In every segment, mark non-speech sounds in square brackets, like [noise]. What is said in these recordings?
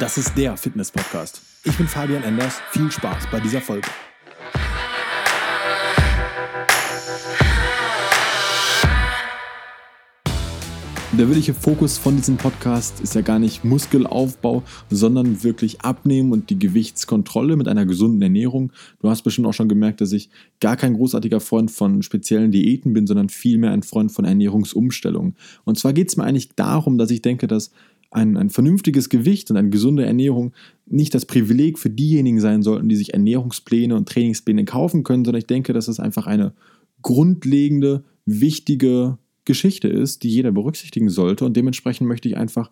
Das ist der Fitness-Podcast. Ich bin Fabian Enders. Viel Spaß bei dieser Folge. Der wirkliche Fokus von diesem Podcast ist ja gar nicht Muskelaufbau, sondern wirklich Abnehmen und die Gewichtskontrolle mit einer gesunden Ernährung. Du hast bestimmt auch schon gemerkt, dass ich gar kein großartiger Freund von speziellen Diäten bin, sondern vielmehr ein Freund von Ernährungsumstellungen. Und zwar geht es mir eigentlich darum, dass ich denke, dass ein, ein vernünftiges Gewicht und eine gesunde Ernährung nicht das Privileg für diejenigen sein sollten, die sich Ernährungspläne und Trainingspläne kaufen können, sondern ich denke, dass es einfach eine grundlegende, wichtige Geschichte ist, die jeder berücksichtigen sollte. Und dementsprechend möchte ich einfach,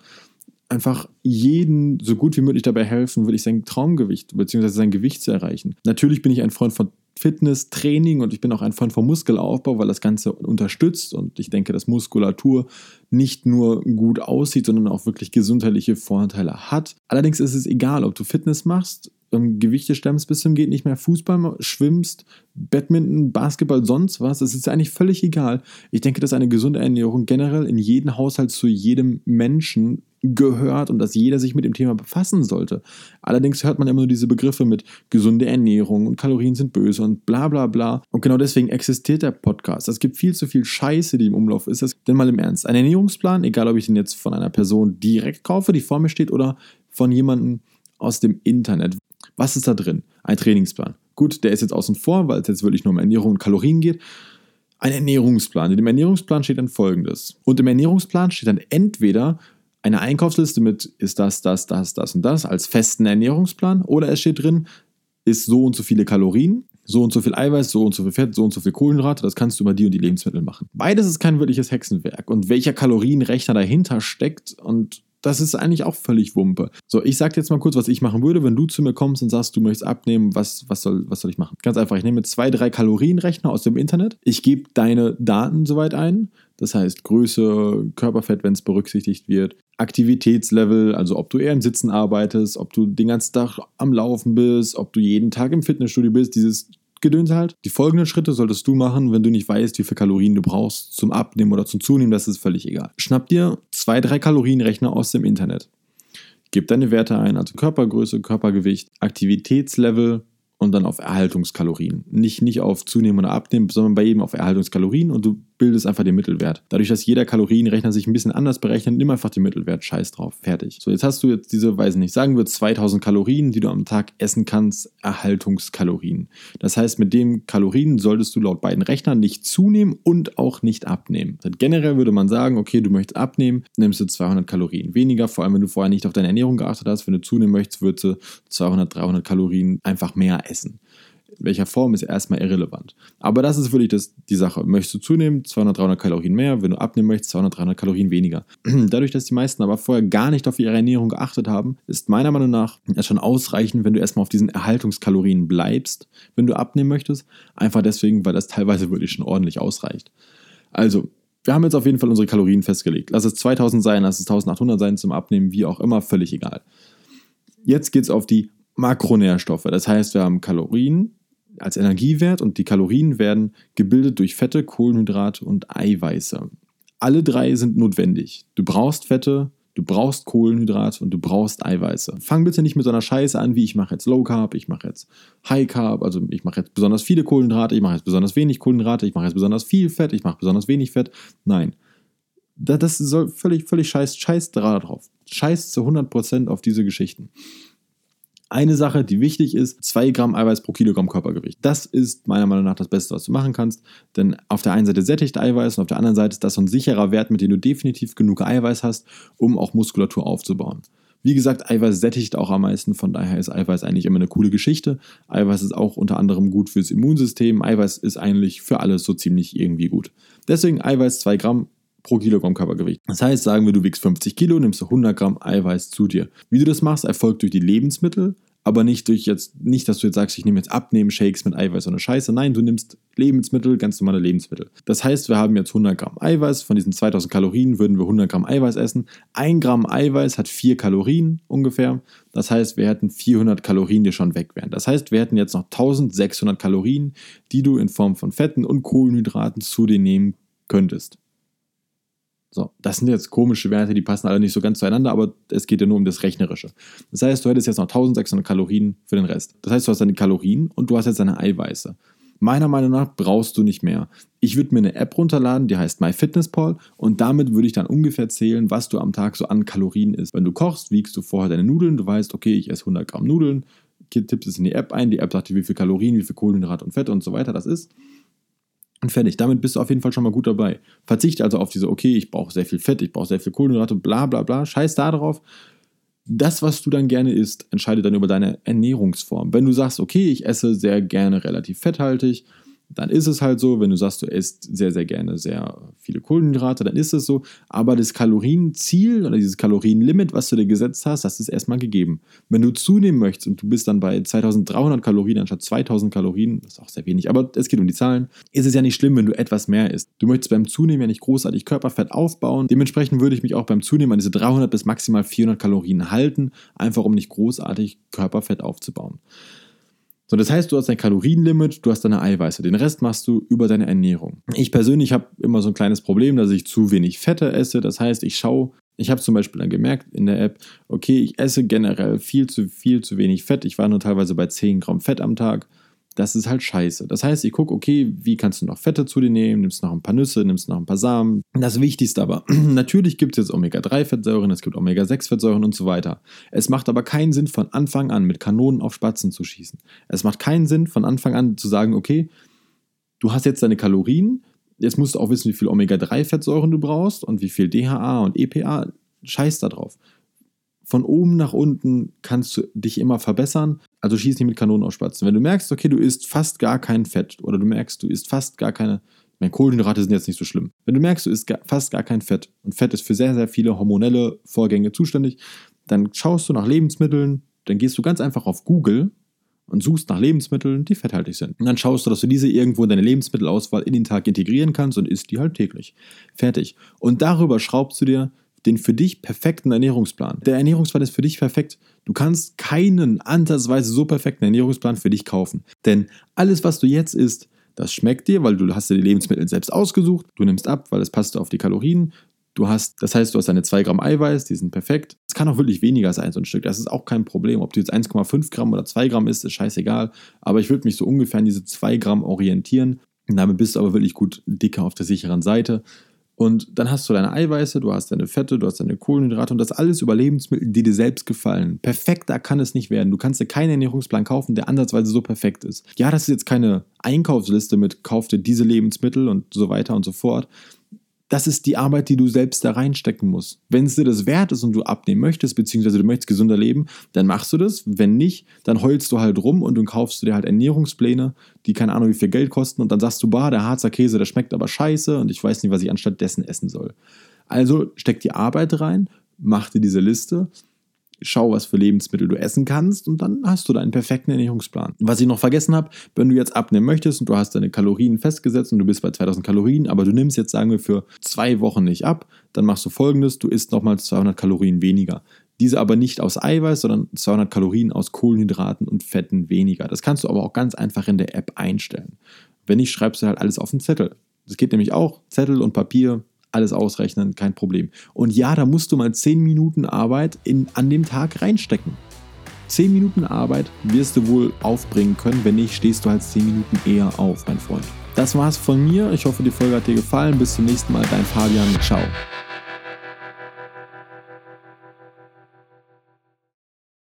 einfach jeden so gut wie möglich dabei helfen, wirklich sein Traumgewicht bzw. sein Gewicht zu erreichen. Natürlich bin ich ein Freund von Fitness, Training und ich bin auch ein Freund vom Muskelaufbau, weil das Ganze unterstützt und ich denke, dass Muskulatur nicht nur gut aussieht, sondern auch wirklich gesundheitliche Vorteile hat. Allerdings ist es egal, ob du Fitness machst, ähm, Gewichte stemmst bis zum geht nicht mehr, Fußball schwimmst, Badminton, Basketball, sonst was. Es ist eigentlich völlig egal. Ich denke, dass eine gesunde Ernährung generell in jedem Haushalt zu jedem Menschen gehört und dass jeder sich mit dem Thema befassen sollte. Allerdings hört man immer nur diese Begriffe mit gesunde Ernährung und Kalorien sind böse und bla bla bla. Und genau deswegen existiert der Podcast. Es gibt viel zu viel Scheiße, die im Umlauf ist. Denn mal im Ernst, ein Ernährungsplan, egal ob ich den jetzt von einer Person direkt kaufe, die vor mir steht, oder von jemandem aus dem Internet. Was ist da drin? Ein Trainingsplan. Gut, der ist jetzt außen vor, weil es jetzt wirklich nur um Ernährung und Kalorien geht. Ein Ernährungsplan. In dem Ernährungsplan steht dann folgendes. Und im Ernährungsplan steht dann entweder eine Einkaufsliste mit ist das, das, das, das und das als festen Ernährungsplan oder es steht drin, ist so und so viele Kalorien, so und so viel Eiweiß, so und so viel Fett, so und so viel Kohlenhydrate, das kannst du über die und die Lebensmittel machen. Beides ist kein wirkliches Hexenwerk und welcher Kalorienrechner dahinter steckt und das ist eigentlich auch völlig Wumpe. So, ich sag dir jetzt mal kurz, was ich machen würde, wenn du zu mir kommst und sagst, du möchtest abnehmen, was, was, soll, was soll ich machen? Ganz einfach, ich nehme zwei, drei Kalorienrechner aus dem Internet, ich gebe deine Daten soweit ein, das heißt Größe, Körperfett, wenn es berücksichtigt wird, Aktivitätslevel, also ob du eher im Sitzen arbeitest, ob du den ganzen Tag am Laufen bist, ob du jeden Tag im Fitnessstudio bist, dieses Gedöns halt. Die folgenden Schritte solltest du machen, wenn du nicht weißt, wie viel Kalorien du brauchst zum Abnehmen oder zum Zunehmen, das ist völlig egal. Schnapp dir zwei, drei Kalorienrechner aus dem Internet. Gib deine Werte ein, also Körpergröße, Körpergewicht, Aktivitätslevel, und dann auf Erhaltungskalorien. Nicht, nicht auf Zunehmen oder Abnehmen, sondern bei jedem auf Erhaltungskalorien und du bildest einfach den Mittelwert. Dadurch, dass jeder Kalorienrechner sich ein bisschen anders berechnet, nimm einfach den Mittelwert, scheiß drauf, fertig. So, jetzt hast du jetzt diese, weiß nicht, sagen wir 2000 Kalorien, die du am Tag essen kannst, Erhaltungskalorien. Das heißt, mit den Kalorien solltest du laut beiden Rechnern nicht zunehmen und auch nicht abnehmen. Generell würde man sagen, okay, du möchtest abnehmen, nimmst du 200 Kalorien weniger, vor allem wenn du vorher nicht auf deine Ernährung geachtet hast. Wenn du zunehmen möchtest, würdest du 200, 300 Kalorien einfach mehr essen. Welcher Form ist erstmal irrelevant. Aber das ist wirklich das, die Sache. Möchtest du zunehmen, 200, 300 Kalorien mehr. Wenn du abnehmen möchtest, 200, 300 Kalorien weniger. [clears throat] Dadurch, dass die meisten aber vorher gar nicht auf ihre Ernährung geachtet haben, ist meiner Meinung nach es schon ausreichend, wenn du erstmal auf diesen Erhaltungskalorien bleibst, wenn du abnehmen möchtest. Einfach deswegen, weil das teilweise wirklich schon ordentlich ausreicht. Also, wir haben jetzt auf jeden Fall unsere Kalorien festgelegt. Lass es 2000 sein, lass es 1800 sein zum Abnehmen, wie auch immer, völlig egal. Jetzt geht es auf die Makronährstoffe. Das heißt, wir haben Kalorien als Energiewert und die Kalorien werden gebildet durch Fette, Kohlenhydrate und Eiweiße. Alle drei sind notwendig. Du brauchst Fette, du brauchst Kohlenhydrate und du brauchst Eiweiße. Fang bitte nicht mit so einer Scheiße an, wie ich mache jetzt Low Carb, ich mache jetzt High Carb, also ich mache jetzt besonders viele Kohlenhydrate, ich mache jetzt besonders wenig Kohlenhydrate, ich mache jetzt besonders viel Fett, ich mache besonders wenig Fett. Nein. Das soll völlig, völlig scheiß, scheiß drauf. Scheiß zu 100% auf diese Geschichten. Eine Sache, die wichtig ist, 2 Gramm Eiweiß pro Kilogramm Körpergewicht. Das ist meiner Meinung nach das Beste, was du machen kannst. Denn auf der einen Seite sättigt Eiweiß und auf der anderen Seite ist das ein sicherer Wert, mit dem du definitiv genug Eiweiß hast, um auch Muskulatur aufzubauen. Wie gesagt, Eiweiß sättigt auch am meisten, von daher ist Eiweiß eigentlich immer eine coole Geschichte. Eiweiß ist auch unter anderem gut fürs Immunsystem. Eiweiß ist eigentlich für alles so ziemlich irgendwie gut. Deswegen Eiweiß 2 Gramm pro Kilogramm Körpergewicht. Das heißt, sagen wir, du wiegst 50 Kilo, nimmst du 100 Gramm Eiweiß zu dir. Wie du das machst, erfolgt durch die Lebensmittel, aber nicht durch jetzt, nicht, dass du jetzt sagst, ich nehme jetzt Abnehmen-Shakes mit Eiweiß oder Scheiße. Nein, du nimmst Lebensmittel, ganz normale Lebensmittel. Das heißt, wir haben jetzt 100 Gramm Eiweiß. Von diesen 2000 Kalorien würden wir 100 Gramm Eiweiß essen. Ein Gramm Eiweiß hat 4 Kalorien ungefähr. Das heißt, wir hätten 400 Kalorien, die schon weg wären. Das heißt, wir hätten jetzt noch 1600 Kalorien, die du in Form von Fetten und Kohlenhydraten zu dir nehmen könntest. So, das sind jetzt komische Werte, die passen alle nicht so ganz zueinander, aber es geht ja nur um das Rechnerische. Das heißt, du hättest jetzt noch 1600 Kalorien für den Rest. Das heißt, du hast deine Kalorien und du hast jetzt deine Eiweiße. Meiner Meinung nach brauchst du nicht mehr. Ich würde mir eine App runterladen, die heißt MyFitnessPal und damit würde ich dann ungefähr zählen, was du am Tag so an Kalorien isst. Wenn du kochst, wiegst du vorher deine Nudeln, du weißt, okay, ich esse 100 Gramm Nudeln, tippst es in die App ein, die App sagt dir, wie viel Kalorien, wie viel Kohlenhydrat und Fett und so weiter das ist. Und fertig. Damit bist du auf jeden Fall schon mal gut dabei. Verzichte also auf diese, okay, ich brauche sehr viel Fett, ich brauche sehr viel Kohlenhydrate, bla bla bla. Scheiß da drauf das, was du dann gerne isst, entscheidet dann über deine Ernährungsform. Wenn du sagst, okay, ich esse sehr gerne relativ fetthaltig, dann ist es halt so. Wenn du sagst, du isst sehr, sehr gerne sehr Kohlenhydrate, dann ist es so. Aber das Kalorienziel oder dieses Kalorienlimit, was du dir gesetzt hast, das ist erstmal gegeben. Wenn du zunehmen möchtest und du bist dann bei 2300 Kalorien anstatt 2000 Kalorien, das ist auch sehr wenig, aber es geht um die Zahlen, ist es ja nicht schlimm, wenn du etwas mehr isst. Du möchtest beim Zunehmen ja nicht großartig Körperfett aufbauen. Dementsprechend würde ich mich auch beim Zunehmen an diese 300 bis maximal 400 Kalorien halten, einfach um nicht großartig Körperfett aufzubauen. So, das heißt, du hast ein Kalorienlimit, du hast deine Eiweiße. Den Rest machst du über deine Ernährung. Ich persönlich habe immer so ein kleines Problem, dass ich zu wenig Fette esse. Das heißt, ich schaue, ich habe zum Beispiel dann gemerkt in der App, okay, ich esse generell viel zu viel zu wenig Fett. Ich war nur teilweise bei 10 Gramm Fett am Tag das ist halt scheiße. Das heißt, ich gucke, okay, wie kannst du noch Fette zu dir nehmen? Nimmst noch ein paar Nüsse, nimmst noch ein paar Samen. Das Wichtigste aber, [clears throat] natürlich gibt es jetzt Omega-3-Fettsäuren, es gibt Omega-6-Fettsäuren und so weiter. Es macht aber keinen Sinn, von Anfang an mit Kanonen auf Spatzen zu schießen. Es macht keinen Sinn, von Anfang an zu sagen, okay, du hast jetzt deine Kalorien, jetzt musst du auch wissen, wie viel Omega-3-Fettsäuren du brauchst und wie viel DHA und EPA. Scheiß da drauf von oben nach unten kannst du dich immer verbessern. Also schieß nicht mit Kanonen auf Spatzen. Wenn du merkst, okay, du isst fast gar kein Fett oder du merkst, du isst fast gar keine, meine Kohlenhydrate sind jetzt nicht so schlimm. Wenn du merkst, du isst fast gar kein Fett und Fett ist für sehr, sehr viele hormonelle Vorgänge zuständig, dann schaust du nach Lebensmitteln, dann gehst du ganz einfach auf Google und suchst nach Lebensmitteln, die fetthaltig sind. Und dann schaust du, dass du diese irgendwo in deine Lebensmittelauswahl in den Tag integrieren kannst und isst die halt täglich. Fertig. Und darüber schraubst du dir den für dich perfekten Ernährungsplan. Der Ernährungsplan ist für dich perfekt. Du kannst keinen ansatzweise so perfekten Ernährungsplan für dich kaufen. Denn alles, was du jetzt isst, das schmeckt dir, weil du hast dir die Lebensmittel selbst ausgesucht. Du nimmst ab, weil es passt auf die Kalorien. Du hast, das heißt, du hast deine 2 Gramm Eiweiß, die sind perfekt. Es kann auch wirklich weniger sein, so ein Stück. Das ist auch kein Problem. Ob du jetzt 1,5 Gramm oder 2 Gramm isst, ist scheißegal. Aber ich würde mich so ungefähr an diese 2 Gramm orientieren. Damit bist du aber wirklich gut dicker auf der sicheren Seite. Und dann hast du deine Eiweiße, du hast deine Fette, du hast deine Kohlenhydrate und das alles über Lebensmittel, die dir selbst gefallen. Perfekter kann es nicht werden. Du kannst dir keinen Ernährungsplan kaufen, der ansatzweise so perfekt ist. Ja, das ist jetzt keine Einkaufsliste mit kauf dir diese Lebensmittel und so weiter und so fort das ist die Arbeit, die du selbst da reinstecken musst. Wenn es dir das wert ist und du abnehmen möchtest, beziehungsweise du möchtest gesünder leben, dann machst du das. Wenn nicht, dann heulst du halt rum und dann kaufst du dir halt Ernährungspläne, die keine Ahnung wie viel Geld kosten und dann sagst du, bah, der Harzer Käse, der schmeckt aber scheiße und ich weiß nicht, was ich anstatt dessen essen soll. Also steck die Arbeit rein, mach dir diese Liste schau, was für Lebensmittel du essen kannst und dann hast du deinen perfekten Ernährungsplan. Was ich noch vergessen habe, wenn du jetzt abnehmen möchtest und du hast deine Kalorien festgesetzt und du bist bei 2000 Kalorien, aber du nimmst jetzt, sagen wir, für zwei Wochen nicht ab, dann machst du folgendes, du isst nochmal 200 Kalorien weniger. Diese aber nicht aus Eiweiß, sondern 200 Kalorien aus Kohlenhydraten und Fetten weniger. Das kannst du aber auch ganz einfach in der App einstellen. Wenn nicht, schreibst du halt alles auf den Zettel. Das geht nämlich auch, Zettel und Papier, alles ausrechnen, kein Problem. Und ja, da musst du mal 10 Minuten Arbeit in, an dem Tag reinstecken. 10 Minuten Arbeit wirst du wohl aufbringen können, wenn nicht, stehst du halt 10 Minuten eher auf, mein Freund. Das war's von mir. Ich hoffe, die Folge hat dir gefallen. Bis zum nächsten Mal, dein Fabian. Ciao.